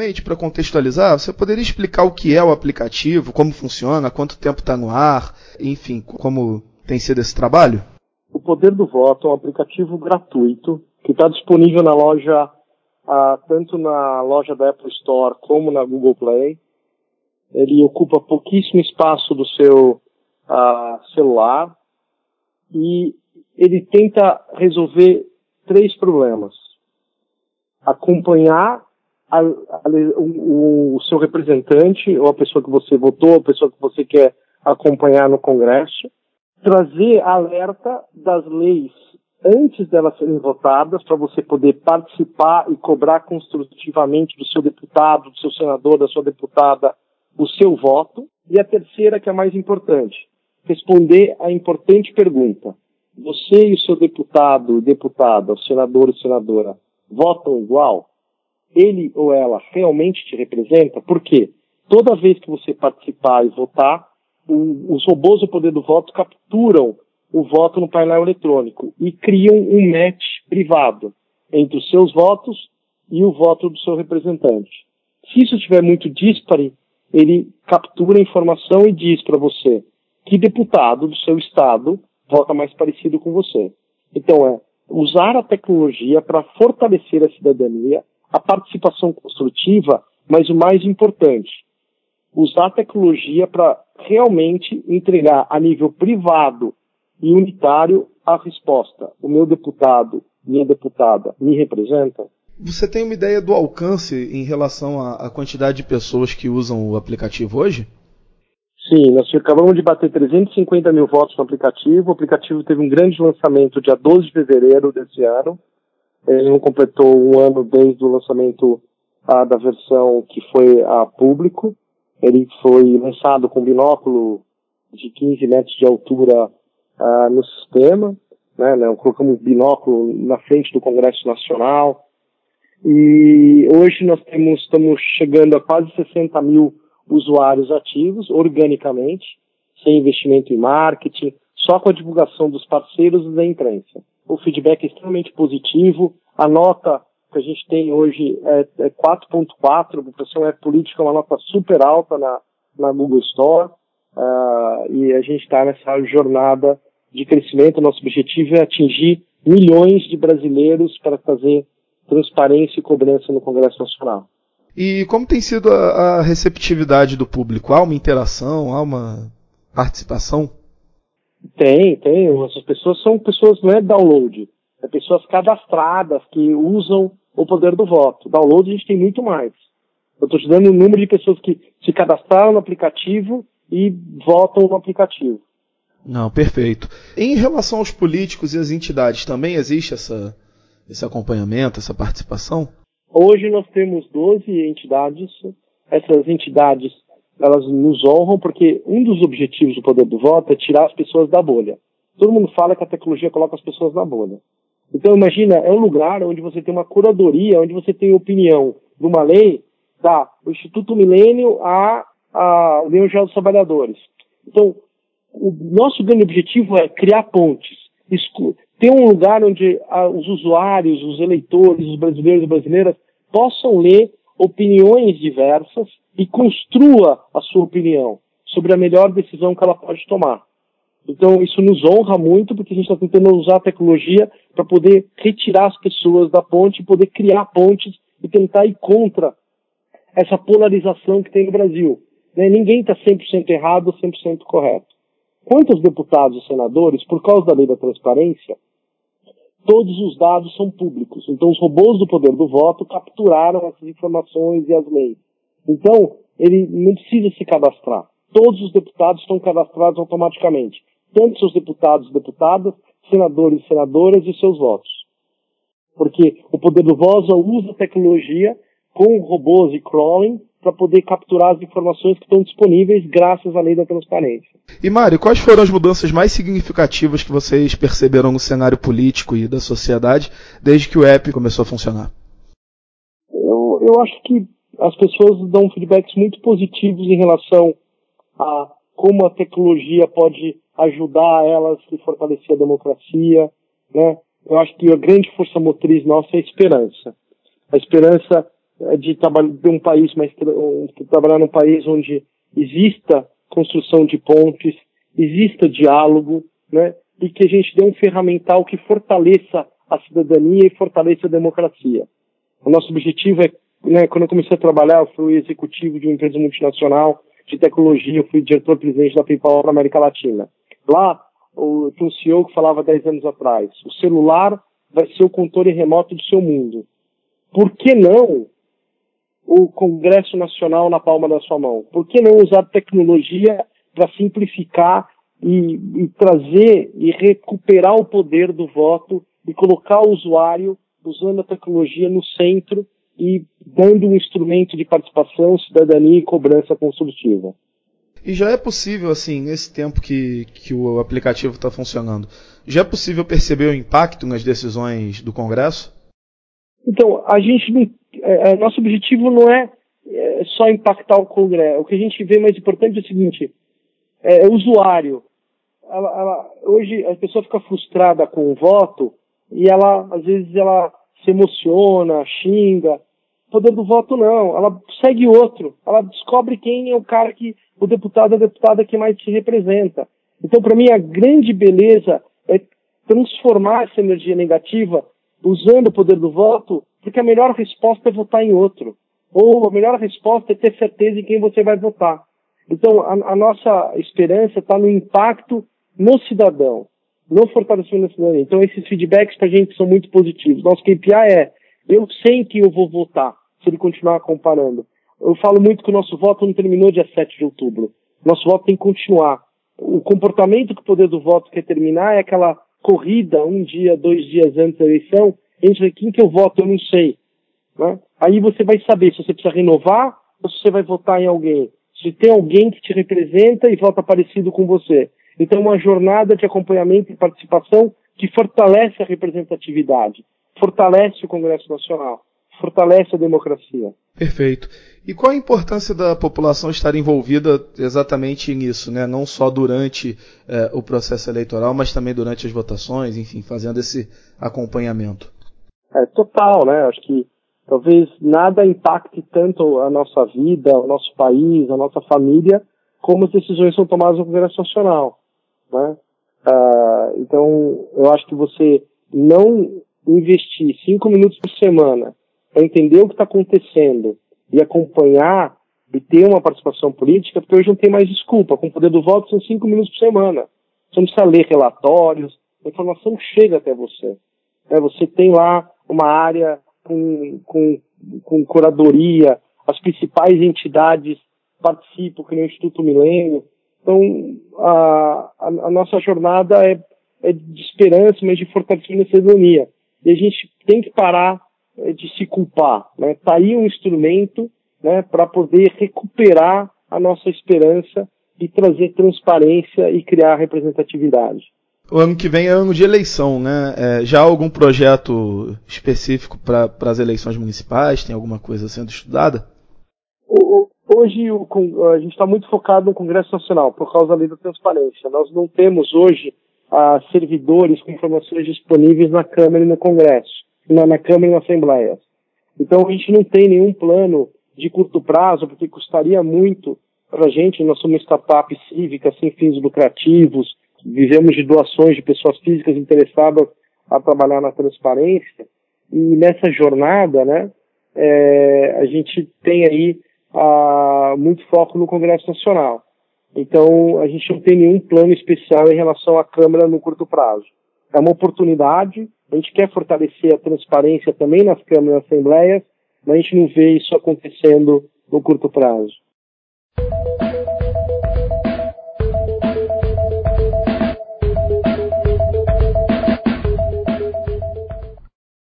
Primeiramente, para contextualizar, você poderia explicar o que é o aplicativo, como funciona, quanto tempo está no ar, enfim, como tem sido esse trabalho? O Poder do Voto é um aplicativo gratuito que está disponível na loja, ah, tanto na loja da Apple Store como na Google Play. Ele ocupa pouquíssimo espaço do seu ah, celular e ele tenta resolver três problemas. Acompanhar a, a, o, o, seu representante, ou a pessoa que você votou, a pessoa que você quer acompanhar no Congresso, trazer alerta das leis antes delas serem votadas, para você poder participar e cobrar construtivamente do seu deputado, do seu senador, da sua deputada, o seu voto. E a terceira, que é a mais importante, responder a importante pergunta: você e o seu deputado, deputada, senador ou senadora votam igual? Ele ou ela realmente te representa? Por quê? Toda vez que você participar e votar, o, os robôs do poder do voto capturam o voto no painel eletrônico e criam um match privado entre os seus votos e o voto do seu representante. Se isso estiver muito dispare, ele captura a informação e diz para você que deputado do seu estado vota mais parecido com você. Então é usar a tecnologia para fortalecer a cidadania, a participação construtiva, mas o mais importante, usar a tecnologia para realmente entregar a nível privado e unitário a resposta. O meu deputado, minha deputada, me representa? Você tem uma ideia do alcance em relação à quantidade de pessoas que usam o aplicativo hoje? Sim, nós acabamos de bater 350 mil votos no aplicativo. O aplicativo teve um grande lançamento dia 12 de fevereiro desse ano. Ele não completou um ano desde o lançamento ah, da versão que foi a público. Ele foi lançado com binóculo de 15 metros de altura ah, no sistema. Né, né, colocamos binóculo na frente do Congresso Nacional. E hoje nós temos, estamos chegando a quase 60 mil usuários ativos organicamente, sem investimento em marketing, só com a divulgação dos parceiros e da imprensa. O feedback é extremamente positivo, a nota que a gente tem hoje é, é 4.4, a população é política, uma nota super alta na, na Google Store, uh, e a gente está nessa jornada de crescimento. Nosso objetivo é atingir milhões de brasileiros para fazer transparência e cobrança no Congresso Nacional. E como tem sido a, a receptividade do público? Há uma interação? Há uma participação? Tem, tem. Essas pessoas são pessoas, não é download, é pessoas cadastradas que usam o poder do voto. Download a gente tem muito mais. Eu estou te dando o número de pessoas que se cadastraram no aplicativo e votam no aplicativo. Não, perfeito. Em relação aos políticos e às entidades, também existe essa, esse acompanhamento, essa participação? Hoje nós temos 12 entidades. Essas entidades elas nos honram porque um dos objetivos do poder do voto é tirar as pessoas da bolha. Todo mundo fala que a tecnologia coloca as pessoas na bolha. Então imagina, é um lugar onde você tem uma curadoria, onde você tem opinião de uma lei da o Instituto Milênio a, a União Geral dos Trabalhadores. Então, o nosso grande objetivo é criar pontes, ter um lugar onde ah, os usuários, os eleitores, os brasileiros e brasileiras possam ler opiniões diversas e construa a sua opinião sobre a melhor decisão que ela pode tomar. Então, isso nos honra muito, porque a gente está tentando usar a tecnologia para poder retirar as pessoas da ponte, poder criar pontes e tentar ir contra essa polarização que tem no Brasil. Né? Ninguém está 100% errado ou 100% correto. Quantos deputados e senadores, por causa da lei da transparência, todos os dados são públicos. Então, os robôs do poder do voto capturaram essas informações e as leis. Então, ele não precisa se cadastrar. Todos os deputados estão cadastrados automaticamente. Tanto seus deputados e deputadas, senadores e senadoras e seus votos. Porque o poder do voto usa tecnologia com robôs e crawling para poder capturar as informações que estão disponíveis graças à lei da transparência. E Mário, quais foram as mudanças mais significativas que vocês perceberam no cenário político e da sociedade desde que o app começou a funcionar? Eu, eu acho que as pessoas dão feedbacks muito positivos em relação a como a tecnologia pode ajudar elas a fortalecer a democracia, né? Eu acho que a grande força motriz nossa é a esperança. A esperança de, de um país mais trabalhar num país onde exista construção de pontes, exista diálogo, né? E que a gente dê um ferramental que fortaleça a cidadania e fortaleça a democracia. O nosso objetivo é, né, quando eu comecei a trabalhar, eu fui executivo de uma empresa multinacional de tecnologia, eu fui diretor-presidente da PayPal na América Latina. Lá, o, tinha um CEO que falava 10 anos atrás, o celular vai ser o controle remoto do seu mundo. Por que não o Congresso Nacional na palma da sua mão? Por que não usar tecnologia para simplificar e, e, trazer e recuperar o poder do voto e colocar o usuário usando a tecnologia no centro e dando um instrumento de participação, cidadania e cobrança construtiva? E já é possível, assim, nesse tempo que, que o aplicativo está funcionando, já é possível perceber o impacto nas decisões do Congresso? Então, a gente não, é, é, nosso objetivo não é, é, só impactar o Congresso. O que a gente vê mais importante é o seguinte: é, o usuário. Ela, ela, hoje a pessoa fica frustrada com o voto e ela, às vezes, ela se emociona, xinga. O poder do voto não. Ela segue outro. Ela descobre quem é o cara que, o deputado, a deputada que mais te representa. Então, para mim, a grande beleza é transformar essa energia negativa usando o poder do voto, porque a melhor resposta é votar em outro. Ou a melhor resposta é ter certeza em quem você vai votar. Então, a, a nossa esperança está no impacto no cidadão, no fortalecimento da cidadania. Então, esses feedbacks para a gente são muito positivos. Nosso KPI é, eu sei que eu vou votar, se ele continuar comparando. Eu falo muito que o nosso voto não terminou dia 7 de outubro. Nosso voto tem que continuar. O comportamento que o poder do voto quer terminar é aquela corrida um dia, dois dias antes da eleição, entre quem que eu voto, eu não sei. Né? Aí você vai saber se você precisa renovar ou se você vai votar em alguém. Se tem alguém que te representa e vota parecido com você. Então, uma jornada de acompanhamento e participação que fortalece a representatividade, fortalece o Congresso Nacional, fortalece a democracia. Perfeito. E qual a importância da população estar envolvida exatamente nisso, né? Não só durante eh, o processo eleitoral, mas também durante as votações, enfim, fazendo esse acompanhamento. É total, né? Acho que talvez nada impacte tanto a nossa vida, o nosso país, a nossa família, como as decisões são tomadas no Congresso Nacional, né? Uh, então, eu acho que você não investir cinco minutos por semana para entender o que está acontecendo e acompanhar e ter uma participação política, porque hoje não tem mais desculpa. Com o poder do voto são cinco minutos por semana. Você não precisa ler relatórios, a informação chega até você. É, você tem lá uma área com, com, com curadoria, as principais entidades participam, que nem o Instituto Milênio. Então, a, a, a, nossa jornada é, é de esperança, mas de fortalecimento da cidadania. E a gente tem que parar é, de se culpar. Né? Tá aí um instrumento né, para poder recuperar a nossa esperança e trazer transparência e criar representatividade. O ano que vem é ano de eleição, né? É, já há algum projeto específico para as eleições municipais? Tem alguma coisa sendo estudada? Hoje o, a gente está muito focado no Congresso Nacional por causa da lei da transparência. Nós não temos hoje ah, servidores com informações disponíveis na Câmara e no Congresso na, na Câmara e na Assembleia. Então a gente não tem nenhum plano de curto prazo, porque custaria muito para a gente. Nós somos uma startup cívica, sem fins lucrativos, vivemos de doações de pessoas físicas interessadas a trabalhar na transparência. E nessa jornada, né, é, a gente tem aí a, muito foco no Congresso Nacional. Então, a gente não tem nenhum plano especial em relação à Câmara no curto prazo. É uma oportunidade, a gente quer fortalecer a transparência também nas câmaras e assembleias, mas a gente não vê isso acontecendo no curto prazo.